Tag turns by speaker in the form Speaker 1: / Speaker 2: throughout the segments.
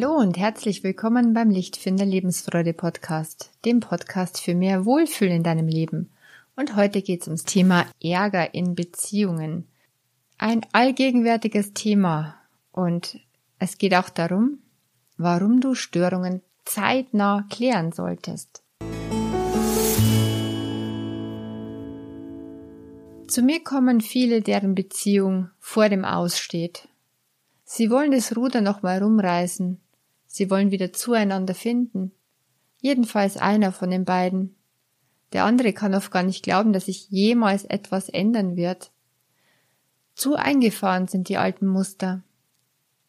Speaker 1: Hallo und herzlich willkommen beim Lichtfinder Lebensfreude Podcast, dem Podcast für mehr Wohlfühl in deinem Leben. Und heute geht es ums Thema Ärger in Beziehungen. Ein allgegenwärtiges Thema und es geht auch darum, warum du Störungen zeitnah klären solltest. Zu mir kommen viele, deren Beziehung vor dem Aussteht. Sie wollen das Ruder nochmal rumreißen. Sie wollen wieder zueinander finden. Jedenfalls einer von den beiden. Der andere kann oft gar nicht glauben, dass sich jemals etwas ändern wird. Zu eingefahren sind die alten Muster.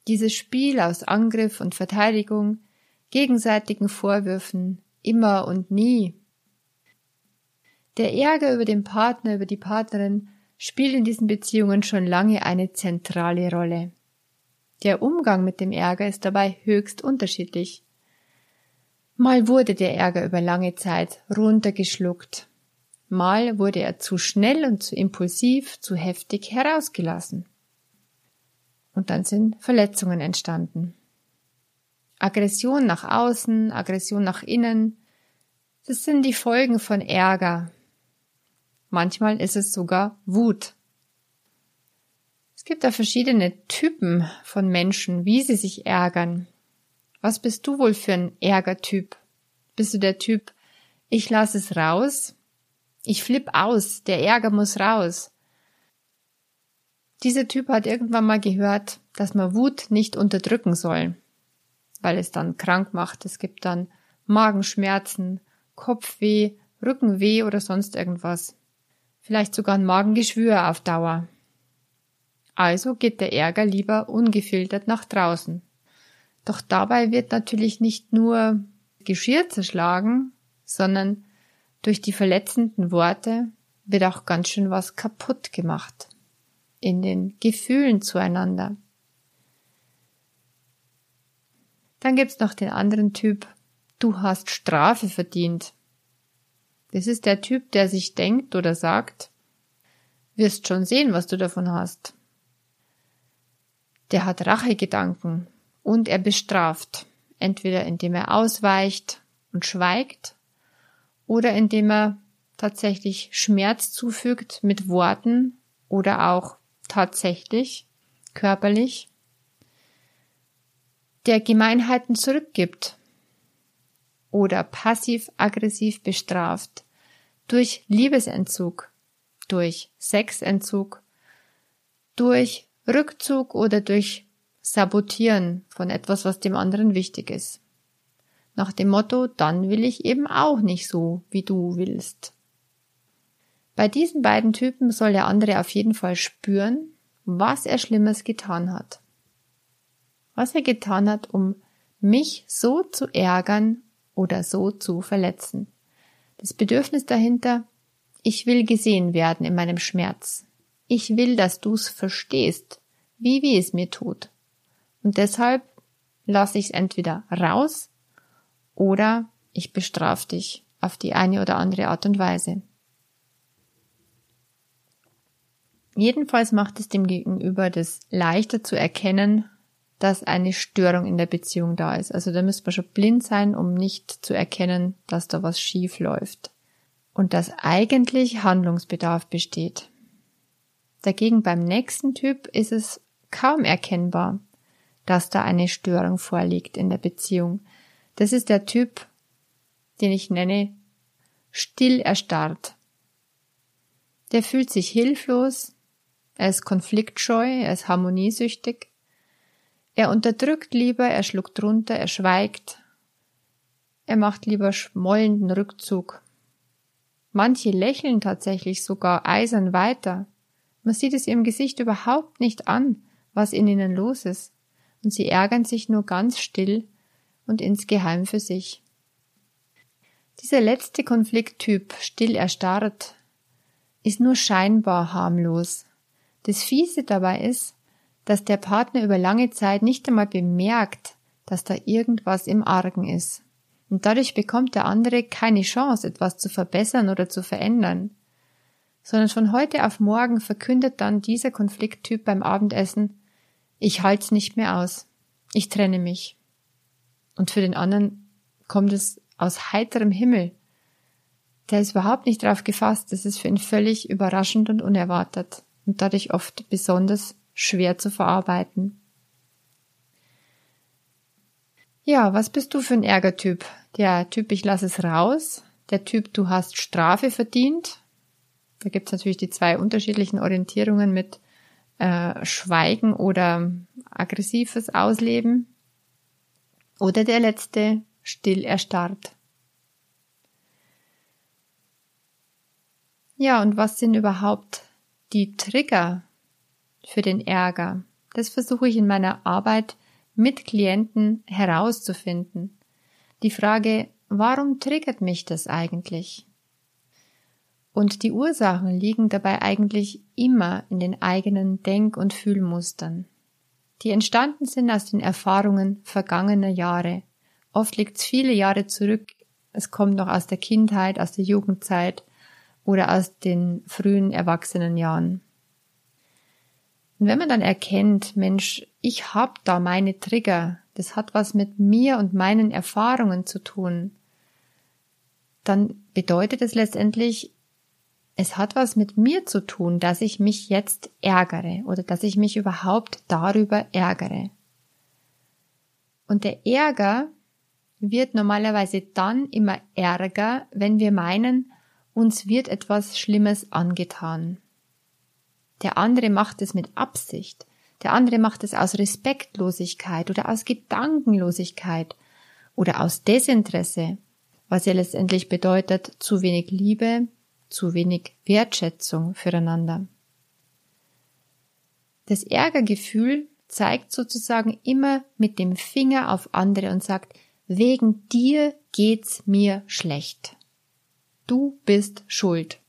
Speaker 1: Dieses Spiel aus Angriff und Verteidigung, gegenseitigen Vorwürfen, immer und nie, der Ärger über den Partner, über die Partnerin spielt in diesen Beziehungen schon lange eine zentrale Rolle. Der Umgang mit dem Ärger ist dabei höchst unterschiedlich. Mal wurde der Ärger über lange Zeit runtergeschluckt, mal wurde er zu schnell und zu impulsiv, zu heftig herausgelassen. Und dann sind Verletzungen entstanden. Aggression nach außen, Aggression nach innen, das sind die Folgen von Ärger, Manchmal ist es sogar Wut. Es gibt da verschiedene Typen von Menschen, wie sie sich ärgern. Was bist du wohl für ein Ärgertyp? Bist du der Typ, ich lasse es raus? Ich flipp aus, der Ärger muss raus. Dieser Typ hat irgendwann mal gehört, dass man Wut nicht unterdrücken soll, weil es dann krank macht. Es gibt dann Magenschmerzen, Kopfweh, Rückenweh oder sonst irgendwas vielleicht sogar ein Magengeschwür auf Dauer. Also geht der Ärger lieber ungefiltert nach draußen. Doch dabei wird natürlich nicht nur Geschirr zerschlagen, sondern durch die verletzenden Worte wird auch ganz schön was kaputt gemacht. In den Gefühlen zueinander. Dann gibt's noch den anderen Typ, du hast Strafe verdient. Das ist der Typ, der sich denkt oder sagt, wirst schon sehen, was du davon hast. Der hat Rachegedanken und er bestraft, entweder indem er ausweicht und schweigt oder indem er tatsächlich Schmerz zufügt mit Worten oder auch tatsächlich körperlich, der Gemeinheiten zurückgibt oder passiv-aggressiv bestraft durch Liebesentzug, durch Sexentzug, durch Rückzug oder durch Sabotieren von etwas, was dem anderen wichtig ist. Nach dem Motto, dann will ich eben auch nicht so, wie du willst. Bei diesen beiden Typen soll der andere auf jeden Fall spüren, was er Schlimmes getan hat. Was er getan hat, um mich so zu ärgern oder so zu verletzen. Das Bedürfnis dahinter, ich will gesehen werden in meinem Schmerz. Ich will, dass du's verstehst, wie weh es mir tut. Und deshalb lasse ich es entweder raus oder ich bestrafe dich auf die eine oder andere Art und Weise. Jedenfalls macht es dem Gegenüber das leichter zu erkennen, dass eine Störung in der Beziehung da ist. Also da müsste man schon blind sein, um nicht zu erkennen, dass da was schief läuft. Und dass eigentlich Handlungsbedarf besteht. Dagegen beim nächsten Typ ist es kaum erkennbar, dass da eine Störung vorliegt in der Beziehung. Das ist der Typ, den ich nenne still erstarrt. Der fühlt sich hilflos, er ist konfliktscheu, er ist harmoniesüchtig er unterdrückt lieber, er schluckt runter, er schweigt. Er macht lieber schmollenden Rückzug. Manche lächeln tatsächlich sogar eisern weiter. Man sieht es ihrem Gesicht überhaupt nicht an, was in ihnen los ist, und sie ärgern sich nur ganz still und insgeheim für sich. Dieser letzte Konflikttyp, still erstarrt, ist nur scheinbar harmlos. Das Fiese dabei ist, dass der Partner über lange Zeit nicht einmal bemerkt, dass da irgendwas im Argen ist. Und dadurch bekommt der andere keine Chance, etwas zu verbessern oder zu verändern. Sondern von heute auf morgen verkündet dann dieser Konflikttyp beim Abendessen, ich halt's nicht mehr aus. Ich trenne mich. Und für den anderen kommt es aus heiterem Himmel. Der ist überhaupt nicht drauf gefasst. Das ist für ihn völlig überraschend und unerwartet und dadurch oft besonders schwer zu verarbeiten. Ja, was bist du für ein Ärgertyp? Der Typ, ich lasse es raus. Der Typ, du hast Strafe verdient. Da gibt es natürlich die zwei unterschiedlichen Orientierungen mit äh, Schweigen oder aggressives Ausleben. Oder der letzte, still erstarrt. Ja, und was sind überhaupt die Trigger für den Ärger? Das versuche ich in meiner Arbeit mit Klienten herauszufinden. Die Frage, warum triggert mich das eigentlich? Und die Ursachen liegen dabei eigentlich immer in den eigenen Denk- und Fühlmustern, die entstanden sind aus den Erfahrungen vergangener Jahre. Oft liegt es viele Jahre zurück, es kommt noch aus der Kindheit, aus der Jugendzeit oder aus den frühen Erwachsenenjahren. Und wenn man dann erkennt, Mensch, ich habe da meine Trigger, das hat was mit mir und meinen Erfahrungen zu tun, dann bedeutet es letztendlich, es hat was mit mir zu tun, dass ich mich jetzt ärgere oder dass ich mich überhaupt darüber ärgere. Und der Ärger wird normalerweise dann immer ärger, wenn wir meinen, uns wird etwas Schlimmes angetan. Der andere macht es mit Absicht. Der andere macht es aus Respektlosigkeit oder aus Gedankenlosigkeit oder aus Desinteresse, was ja letztendlich bedeutet zu wenig Liebe, zu wenig Wertschätzung füreinander. Das Ärgergefühl zeigt sozusagen immer mit dem Finger auf andere und sagt, wegen dir geht's mir schlecht. Du bist schuld.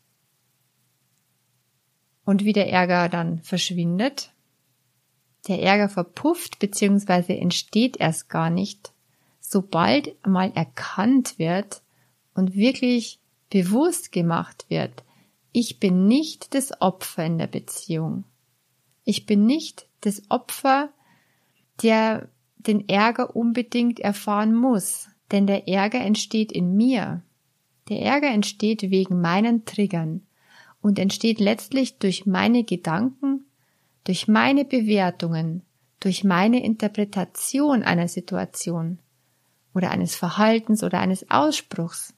Speaker 1: Und wie der Ärger dann verschwindet, der Ärger verpufft bzw. entsteht erst gar nicht, sobald mal erkannt wird und wirklich bewusst gemacht wird, ich bin nicht das Opfer in der Beziehung. Ich bin nicht das Opfer, der den Ärger unbedingt erfahren muss, denn der Ärger entsteht in mir. Der Ärger entsteht wegen meinen Triggern und entsteht letztlich durch meine Gedanken, durch meine Bewertungen, durch meine Interpretation einer Situation oder eines Verhaltens oder eines Ausspruchs.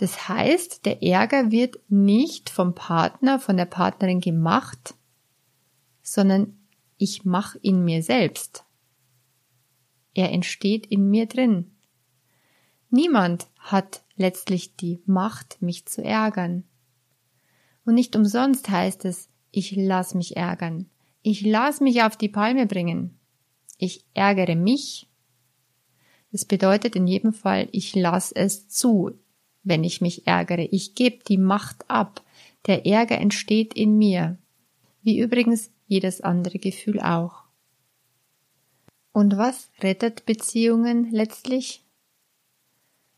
Speaker 1: Das heißt, der Ärger wird nicht vom Partner, von der Partnerin gemacht, sondern ich mache ihn mir selbst. Er entsteht in mir drin. Niemand hat letztlich die Macht, mich zu ärgern. Und nicht umsonst heißt es, ich lass mich ärgern. Ich lass mich auf die Palme bringen. Ich ärgere mich. Das bedeutet in jedem Fall, ich lass es zu wenn ich mich ärgere. Ich gebe die Macht ab. Der Ärger entsteht in mir. Wie übrigens jedes andere Gefühl auch. Und was rettet Beziehungen letztlich?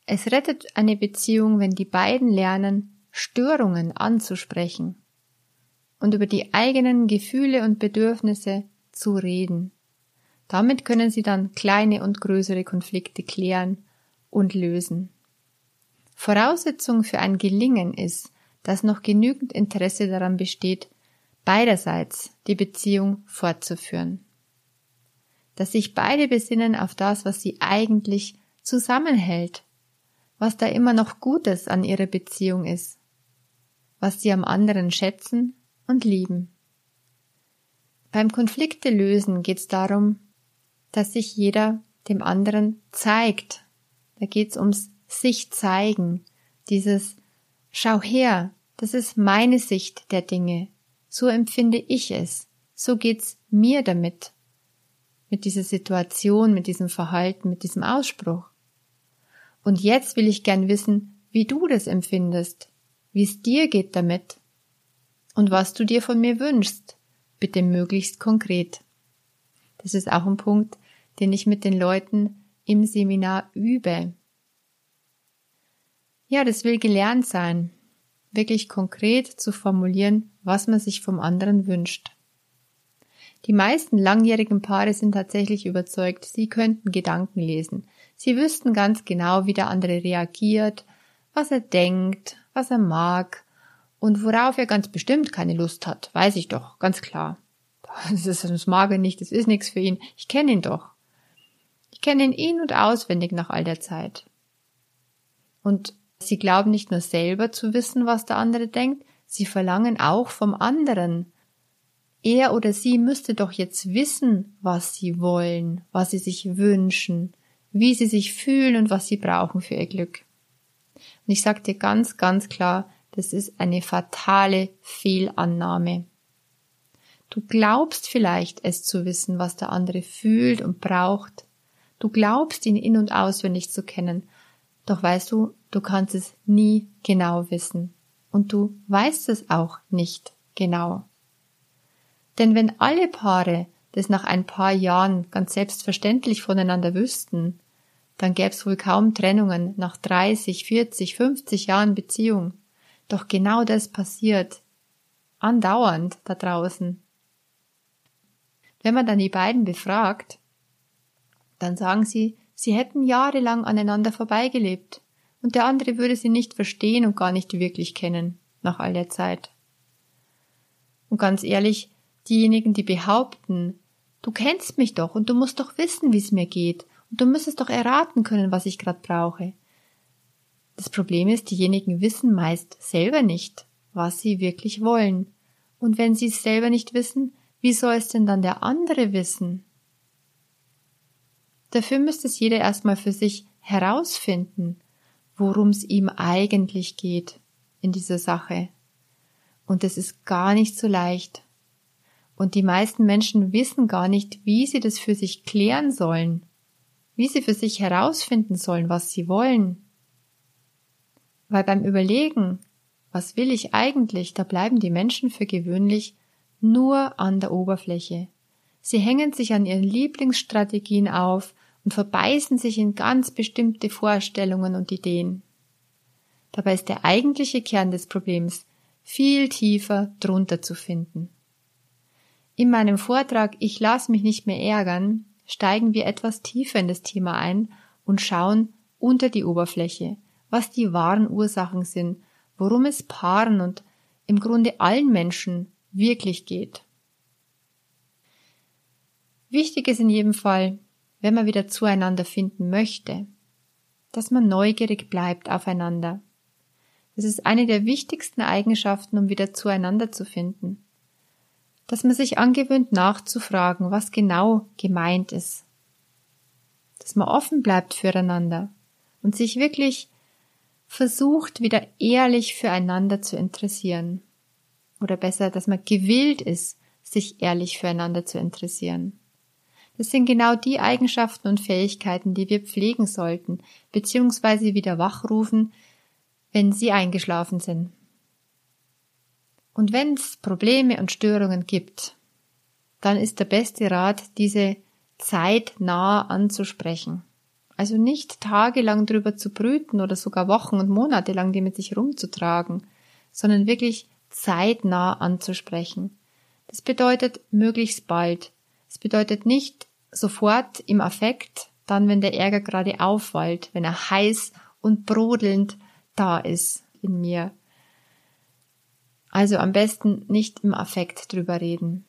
Speaker 1: Es rettet eine Beziehung, wenn die beiden lernen, Störungen anzusprechen und über die eigenen Gefühle und Bedürfnisse zu reden. Damit können sie dann kleine und größere Konflikte klären und lösen. Voraussetzung für ein Gelingen ist, dass noch genügend Interesse daran besteht, beiderseits die Beziehung fortzuführen. Dass sich beide besinnen auf das, was sie eigentlich zusammenhält, was da immer noch Gutes an ihrer Beziehung ist, was sie am anderen schätzen und lieben. Beim Konflikte lösen geht es darum, dass sich jeder dem anderen zeigt. Da geht es ums sich zeigen, dieses Schau her, das ist meine Sicht der Dinge, so empfinde ich es, so geht's mir damit, mit dieser Situation, mit diesem Verhalten, mit diesem Ausspruch. Und jetzt will ich gern wissen, wie du das empfindest, wie es dir geht damit und was du dir von mir wünschst, bitte möglichst konkret. Das ist auch ein Punkt, den ich mit den Leuten im Seminar übe. Ja, das will gelernt sein, wirklich konkret zu formulieren, was man sich vom anderen wünscht. Die meisten langjährigen Paare sind tatsächlich überzeugt, sie könnten Gedanken lesen. Sie wüssten ganz genau, wie der andere reagiert, was er denkt, was er mag und worauf er ganz bestimmt keine Lust hat, weiß ich doch, ganz klar. Das, ist, das mag er nicht, das ist nichts für ihn. Ich kenne ihn doch. Ich kenne ihn in- und auswendig nach all der Zeit. Und sie glauben nicht nur selber zu wissen, was der andere denkt, sie verlangen auch vom anderen. Er oder sie müsste doch jetzt wissen, was sie wollen, was sie sich wünschen, wie sie sich fühlen und was sie brauchen für ihr Glück. Und ich sage dir ganz, ganz klar, das ist eine fatale Fehlannahme. Du glaubst vielleicht es zu wissen, was der andere fühlt und braucht. Du glaubst ihn in und auswendig zu kennen. Doch weißt du, du kannst es nie genau wissen. Und du weißt es auch nicht genau. Denn wenn alle Paare das nach ein paar Jahren ganz selbstverständlich voneinander wüssten, dann gäbe es wohl kaum Trennungen nach 30, 40, 50 Jahren Beziehung. Doch genau das passiert andauernd da draußen. Wenn man dann die beiden befragt, dann sagen sie, sie hätten jahrelang aneinander vorbeigelebt und der andere würde sie nicht verstehen und gar nicht wirklich kennen, nach all der Zeit. Und ganz ehrlich, diejenigen, die behaupten, du kennst mich doch und du musst doch wissen, wie es mir geht und du müsstest doch erraten können, was ich gerade brauche. Das Problem ist, diejenigen wissen meist selber nicht, was sie wirklich wollen. Und wenn sie es selber nicht wissen, wie soll es denn dann der andere wissen? Dafür müsste es jeder erstmal für sich herausfinden, worum es ihm eigentlich geht in dieser Sache. Und es ist gar nicht so leicht. Und die meisten Menschen wissen gar nicht, wie sie das für sich klären sollen, wie sie für sich herausfinden sollen, was sie wollen. Weil beim Überlegen, was will ich eigentlich, da bleiben die Menschen für gewöhnlich nur an der Oberfläche. Sie hängen sich an ihren Lieblingsstrategien auf und verbeißen sich in ganz bestimmte Vorstellungen und Ideen. Dabei ist der eigentliche Kern des Problems viel tiefer drunter zu finden. In meinem Vortrag Ich lass mich nicht mehr ärgern steigen wir etwas tiefer in das Thema ein und schauen unter die Oberfläche, was die wahren Ursachen sind, worum es Paaren und im Grunde allen Menschen wirklich geht. Wichtig ist in jedem Fall, wenn man wieder zueinander finden möchte, dass man neugierig bleibt aufeinander. Das ist eine der wichtigsten Eigenschaften, um wieder zueinander zu finden. Dass man sich angewöhnt nachzufragen, was genau gemeint ist. Dass man offen bleibt füreinander und sich wirklich versucht, wieder ehrlich füreinander zu interessieren oder besser, dass man gewillt ist, sich ehrlich füreinander zu interessieren. Das sind genau die Eigenschaften und Fähigkeiten, die wir pflegen sollten, beziehungsweise wieder wachrufen, wenn sie eingeschlafen sind. Und wenn es Probleme und Störungen gibt, dann ist der beste Rat, diese zeitnah anzusprechen. Also nicht tagelang drüber zu brüten oder sogar Wochen und Monate lang die mit sich rumzutragen, sondern wirklich zeitnah anzusprechen. Das bedeutet möglichst bald. Es bedeutet nicht sofort im Affekt, dann wenn der Ärger gerade aufwallt, wenn er heiß und brodelnd da ist in mir. Also am besten nicht im Affekt drüber reden.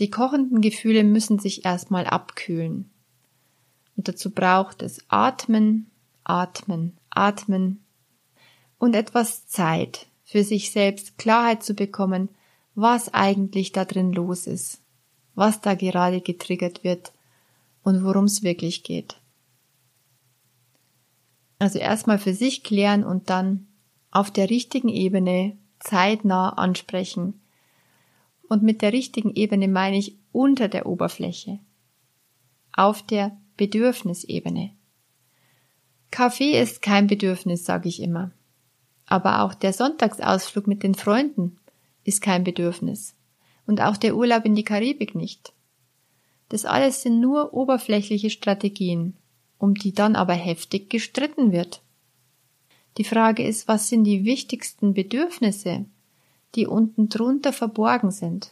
Speaker 1: Die kochenden Gefühle müssen sich erstmal abkühlen. Und dazu braucht es Atmen, Atmen, Atmen und etwas Zeit, für sich selbst Klarheit zu bekommen, was eigentlich da drin los ist, was da gerade getriggert wird und worum es wirklich geht. Also erstmal für sich klären und dann auf der richtigen Ebene zeitnah ansprechen. Und mit der richtigen Ebene meine ich unter der Oberfläche. Auf der Bedürfnisebene. Kaffee ist kein Bedürfnis, sage ich immer. Aber auch der Sonntagsausflug mit den Freunden ist kein Bedürfnis. Und auch der Urlaub in die Karibik nicht. Das alles sind nur oberflächliche Strategien, um die dann aber heftig gestritten wird. Die Frage ist, was sind die wichtigsten Bedürfnisse, die unten drunter verborgen sind?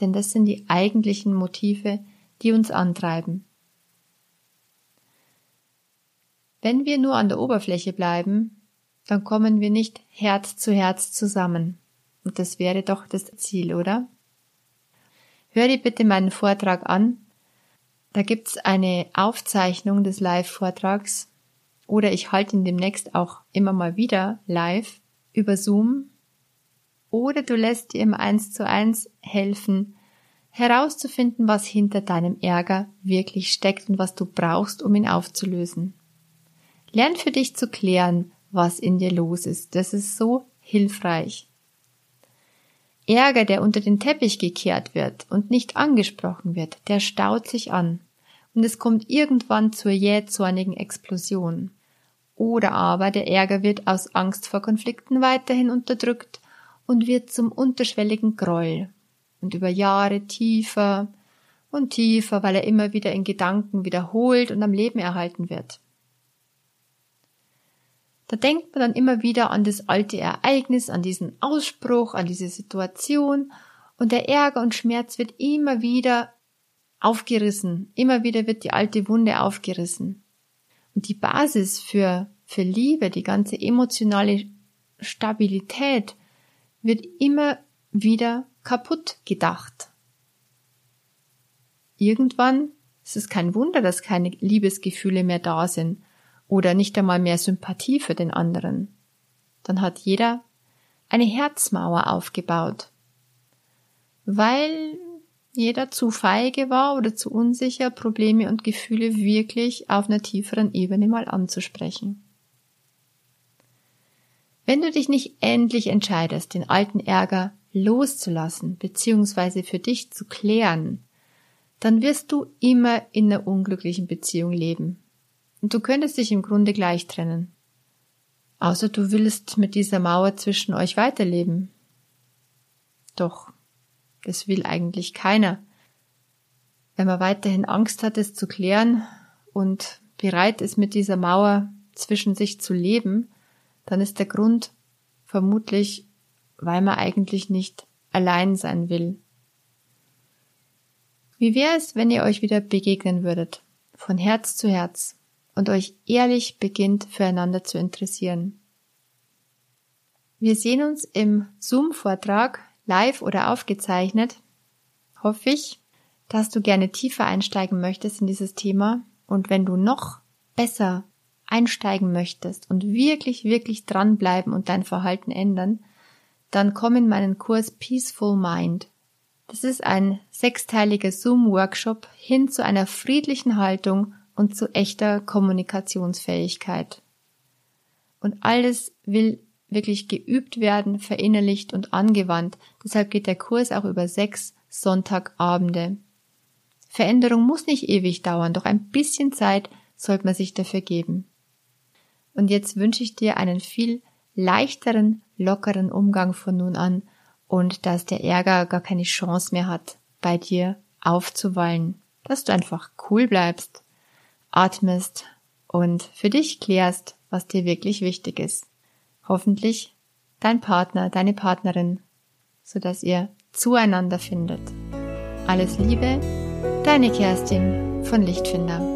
Speaker 1: denn das sind die eigentlichen Motive, die uns antreiben. Wenn wir nur an der Oberfläche bleiben, dann kommen wir nicht Herz zu Herz zusammen. Und das wäre doch das Ziel, oder? Hör dir bitte meinen Vortrag an. Da gibt's eine Aufzeichnung des Live-Vortrags oder ich halte ihn demnächst auch immer mal wieder live über Zoom. Oder du lässt dir im Eins zu eins helfen, herauszufinden, was hinter deinem Ärger wirklich steckt und was du brauchst, um ihn aufzulösen. Lern für dich zu klären, was in dir los ist. Das ist so hilfreich. Ärger, der unter den Teppich gekehrt wird und nicht angesprochen wird, der staut sich an. Und es kommt irgendwann zur jähzornigen Explosion. Oder aber der Ärger wird aus Angst vor Konflikten weiterhin unterdrückt und wird zum unterschwelligen Groll und über Jahre tiefer und tiefer, weil er immer wieder in Gedanken wiederholt und am Leben erhalten wird. Da denkt man dann immer wieder an das alte Ereignis, an diesen Ausspruch, an diese Situation und der Ärger und Schmerz wird immer wieder aufgerissen, immer wieder wird die alte Wunde aufgerissen. Und die Basis für, für Liebe, die ganze emotionale Stabilität wird immer wieder kaputt gedacht. Irgendwann ist es kein Wunder, dass keine Liebesgefühle mehr da sind oder nicht einmal mehr Sympathie für den anderen. Dann hat jeder eine Herzmauer aufgebaut, weil jeder zu feige war oder zu unsicher, Probleme und Gefühle wirklich auf einer tieferen Ebene mal anzusprechen. Wenn du dich nicht endlich entscheidest, den alten Ärger loszulassen bzw. für dich zu klären, dann wirst du immer in einer unglücklichen Beziehung leben. Und du könntest dich im Grunde gleich trennen. Außer du willst mit dieser Mauer zwischen euch weiterleben. Doch, das will eigentlich keiner. Wenn man weiterhin Angst hat, es zu klären und bereit ist, mit dieser Mauer zwischen sich zu leben, dann ist der Grund vermutlich weil man eigentlich nicht allein sein will. Wie wäre es, wenn ihr euch wieder begegnen würdet, von Herz zu Herz, und euch ehrlich beginnt füreinander zu interessieren? Wir sehen uns im Zoom-Vortrag, live oder aufgezeichnet, hoffe ich, dass du gerne tiefer einsteigen möchtest in dieses Thema und wenn du noch besser einsteigen möchtest und wirklich, wirklich dranbleiben und dein Verhalten ändern, dann komm in meinen Kurs Peaceful Mind. Das ist ein sechsteiliger Zoom-Workshop hin zu einer friedlichen Haltung und zu echter Kommunikationsfähigkeit. Und alles will wirklich geübt werden, verinnerlicht und angewandt. Deshalb geht der Kurs auch über sechs Sonntagabende. Veränderung muss nicht ewig dauern, doch ein bisschen Zeit sollte man sich dafür geben. Und jetzt wünsche ich dir einen viel leichteren, lockeren Umgang von nun an und dass der Ärger gar keine Chance mehr hat, bei dir aufzuwallen, dass du einfach cool bleibst, atmest und für dich klärst, was dir wirklich wichtig ist. Hoffentlich dein Partner, deine Partnerin, so dass ihr zueinander findet. Alles Liebe, deine Kerstin von Lichtfinder.